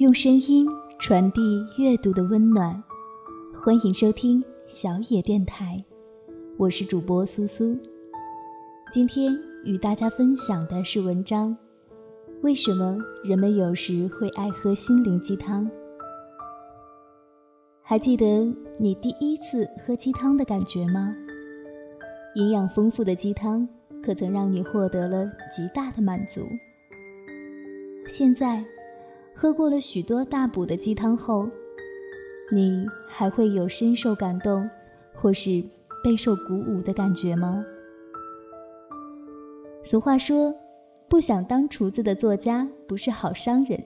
用声音传递阅读的温暖，欢迎收听小野电台，我是主播苏苏。今天与大家分享的是文章：为什么人们有时会爱喝心灵鸡汤？还记得你第一次喝鸡汤的感觉吗？营养丰富的鸡汤可曾让你获得了极大的满足？现在，喝过了许多大补的鸡汤后，你还会有深受感动，或是备受鼓舞的感觉吗？俗话说：“不想当厨子的作家不是好商人。”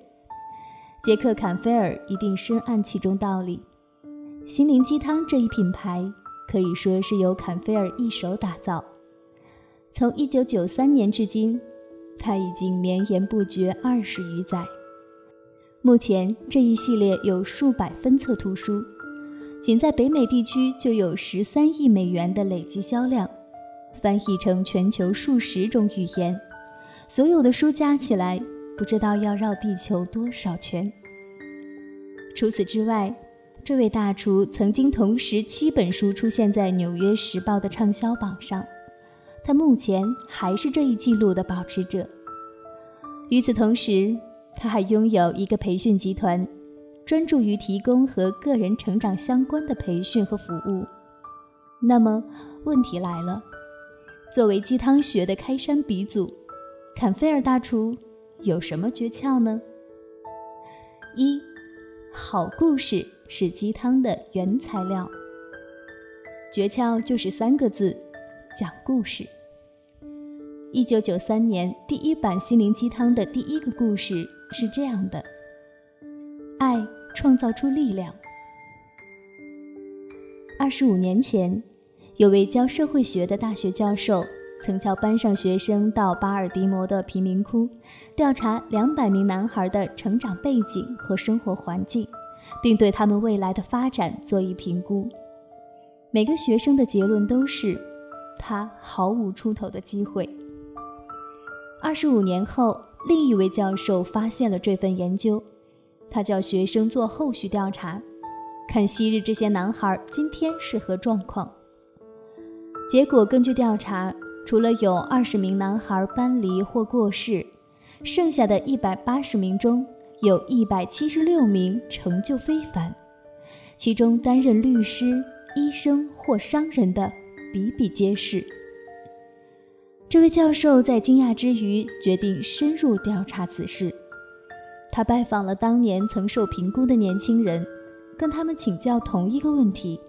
杰克·坎菲尔一定深谙其中道理。心灵鸡汤这一品牌可以说是由坎菲尔一手打造，从1993年至今。它已经绵延不绝二十余载，目前这一系列有数百分册图书，仅在北美地区就有十三亿美元的累计销量，翻译成全球数十种语言，所有的书加起来不知道要绕地球多少圈。除此之外，这位大厨曾经同时七本书出现在《纽约时报》的畅销榜上。他目前还是这一记录的保持者。与此同时，他还拥有一个培训集团，专注于提供和个人成长相关的培训和服务。那么，问题来了：作为鸡汤学的开山鼻祖，坎菲尔大厨有什么诀窍呢？一，好故事是鸡汤的原材料。诀窍就是三个字：讲故事。一九九三年，第一版心灵鸡汤的第一个故事是这样的：爱创造出力量。二十五年前，有位教社会学的大学教授，曾叫班上学生到巴尔的摩的贫民窟，调查两百名男孩的成长背景和生活环境，并对他们未来的发展做一评估。每个学生的结论都是，他毫无出头的机会。二十五年后，另一位教授发现了这份研究，他叫学生做后续调查，看昔日这些男孩今天是何状况。结果根据调查，除了有二十名男孩搬离或过世，剩下的一百八十名中有一百七十六名成就非凡，其中担任律师、医生或商人的比比皆是。这位教授在惊讶之余，决定深入调查此事。他拜访了当年曾受评估的年轻人，跟他们请教同一个问题：“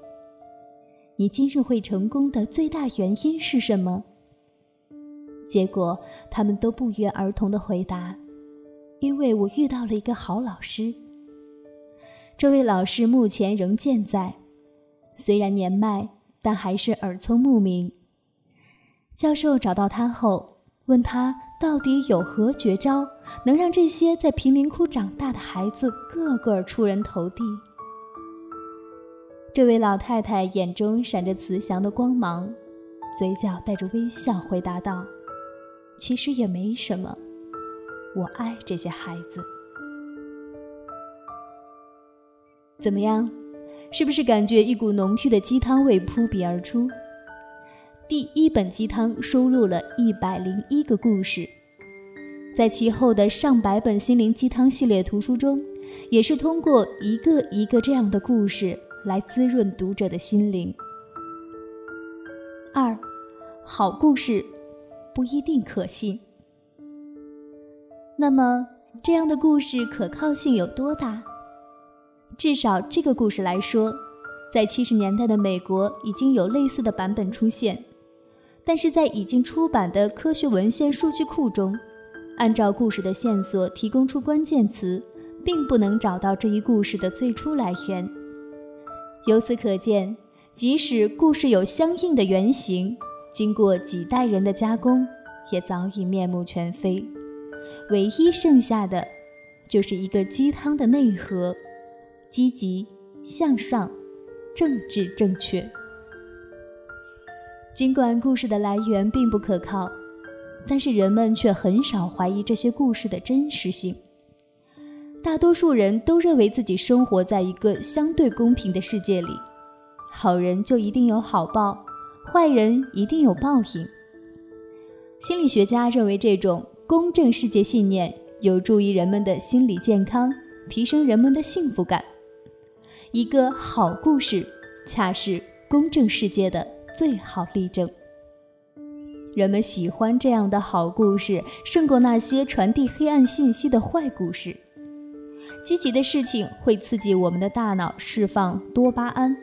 你今日会成功的最大原因是什么？”结果，他们都不约而同地回答：“因为我遇到了一个好老师。这位老师目前仍健在，虽然年迈，但还是耳聪目明。”教授找到他后，问他到底有何绝招，能让这些在贫民窟长大的孩子个个出人头地。这位老太太眼中闪着慈祥的光芒，嘴角带着微笑回答道：“其实也没什么，我爱这些孩子。怎么样，是不是感觉一股浓郁的鸡汤味扑鼻而出？”第一本鸡汤收录了一百零一个故事，在其后的上百本心灵鸡汤系列图书中，也是通过一个一个这样的故事来滋润读者的心灵。二，好故事不一定可信。那么，这样的故事可靠性有多大？至少这个故事来说，在七十年代的美国已经有类似的版本出现。但是在已经出版的科学文献数据库中，按照故事的线索提供出关键词，并不能找到这一故事的最初来源。由此可见，即使故事有相应的原型，经过几代人的加工，也早已面目全非。唯一剩下的，就是一个鸡汤的内核：积极向上，政治正确。尽管故事的来源并不可靠，但是人们却很少怀疑这些故事的真实性。大多数人都认为自己生活在一个相对公平的世界里，好人就一定有好报，坏人一定有报应。心理学家认为，这种公正世界信念有助于人们的心理健康，提升人们的幸福感。一个好故事，恰是公正世界的最好例证。人们喜欢这样的好故事，胜过那些传递黑暗信息的坏故事。积极的事情会刺激我们的大脑释放多巴胺，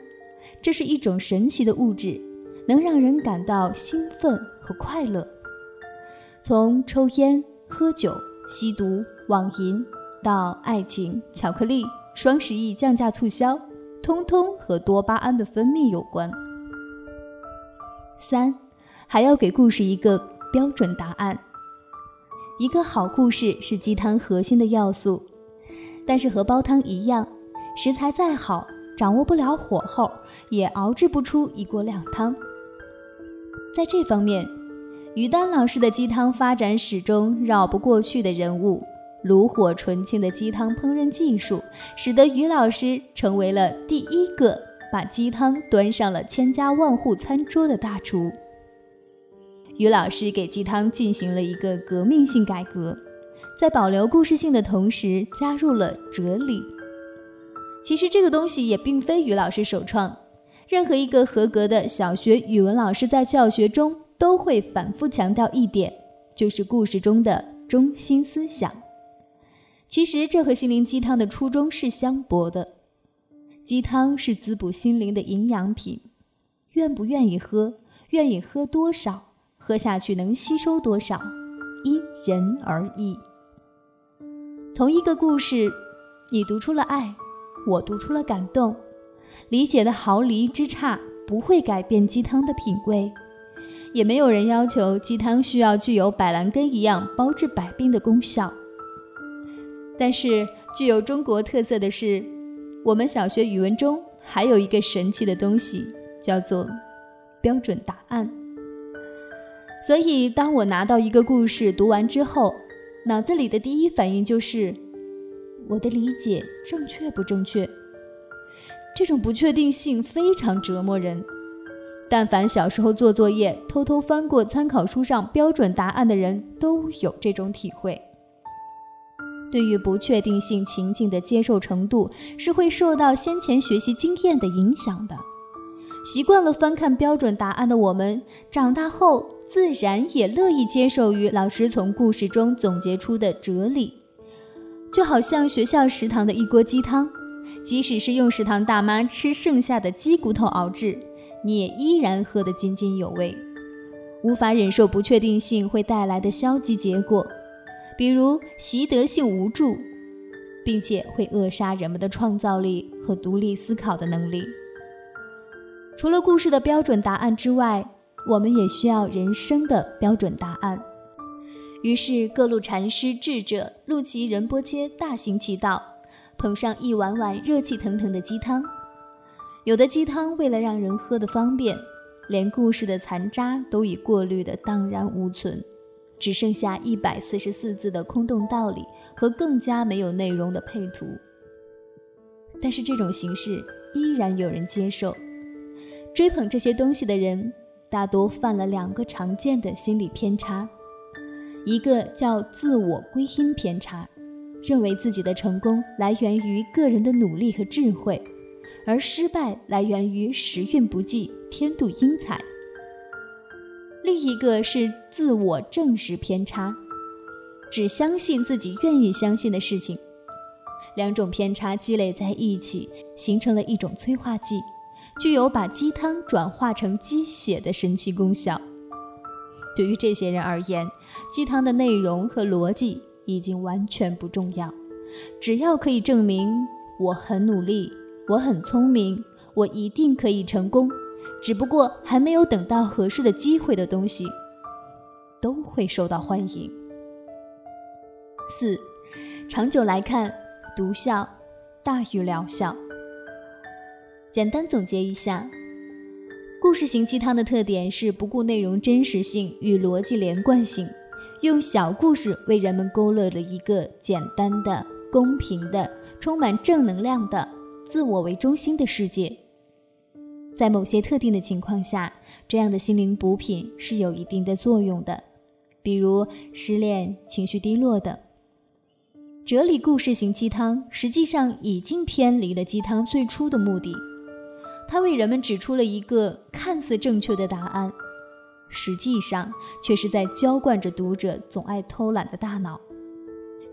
这是一种神奇的物质，能让人感到兴奋和快乐。从抽烟、喝酒、吸毒、网银，到爱情、巧克力、双十一降价促销，通通和多巴胺的分泌有关。三，还要给故事一个标准答案。一个好故事是鸡汤核心的要素。但是和煲汤一样，食材再好，掌握不了火候，也熬制不出一锅靓汤。在这方面，于丹老师的鸡汤发展史中绕不过去的人物——炉火纯青的鸡汤烹饪技术，使得于老师成为了第一个把鸡汤端上了千家万户餐桌的大厨。于老师给鸡汤进行了一个革命性改革。在保留故事性的同时，加入了哲理。其实这个东西也并非于老师首创，任何一个合格的小学语文老师在教学中都会反复强调一点，就是故事中的中心思想。其实这和心灵鸡汤的初衷是相驳的。鸡汤是滋补心灵的营养品，愿不愿意喝，愿意喝多少，喝下去能吸收多少，因人而异。同一个故事，你读出了爱，我读出了感动，理解的毫厘之差不会改变鸡汤的品味，也没有人要求鸡汤需要具有百兰根一样包治百病的功效。但是具有中国特色的是，我们小学语文中还有一个神奇的东西，叫做标准答案。所以当我拿到一个故事读完之后，脑子里的第一反应就是，我的理解正确不正确？这种不确定性非常折磨人。但凡小时候做作业偷偷翻过参考书上标准答案的人都有这种体会。对于不确定性情境的接受程度是会受到先前学习经验的影响的。习惯了翻看标准答案的我们，长大后。自然也乐意接受于老师从故事中总结出的哲理，就好像学校食堂的一锅鸡汤，即使是用食堂大妈吃剩下的鸡骨头熬制，你也依然喝得津津有味。无法忍受不确定性会带来的消极结果，比如习得性无助，并且会扼杀人们的创造力和独立思考的能力。除了故事的标准答案之外，我们也需要人生的标准答案。于是，各路禅师智者陆奇仁波切大行其道，捧上一碗碗热气腾腾的鸡汤。有的鸡汤为了让人喝得方便，连故事的残渣都已过滤得荡然无存，只剩下一百四十四字的空洞道理和更加没有内容的配图。但是，这种形式依然有人接受。追捧这些东西的人。大多犯了两个常见的心理偏差，一个叫自我归因偏差，认为自己的成功来源于个人的努力和智慧，而失败来源于时运不济、天妒英才；另一个是自我证实偏差，只相信自己愿意相信的事情。两种偏差积累在一起，形成了一种催化剂。具有把鸡汤转化成鸡血的神奇功效。对于这些人而言，鸡汤的内容和逻辑已经完全不重要，只要可以证明我很努力，我很聪明，我一定可以成功，只不过还没有等到合适的机会的东西，都会受到欢迎。四，长久来看，毒效大于疗效。简单总结一下，故事型鸡汤的特点是不顾内容真实性与逻辑连贯性，用小故事为人们勾勒了一个简单的、公平的、充满正能量的、自我为中心的世界。在某些特定的情况下，这样的心灵补品是有一定的作用的，比如失恋、情绪低落等。哲理故事型鸡汤实际上已经偏离了鸡汤最初的目的，它为人们指出了一个看似正确的答案，实际上却是在浇灌着读者总爱偷懒的大脑，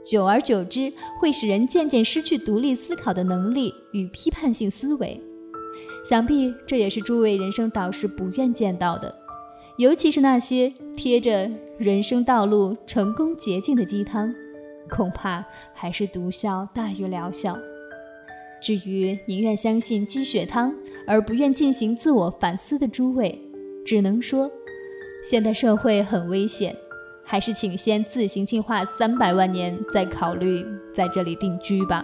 久而久之会使人渐渐失去独立思考的能力与批判性思维。想必这也是诸位人生导师不愿见到的，尤其是那些贴着人生道路成功捷径的鸡汤，恐怕还是毒效大于疗效。至于宁愿相信鸡血汤而不愿进行自我反思的诸位，只能说，现代社会很危险，还是请先自行进化三百万年，再考虑在这里定居吧。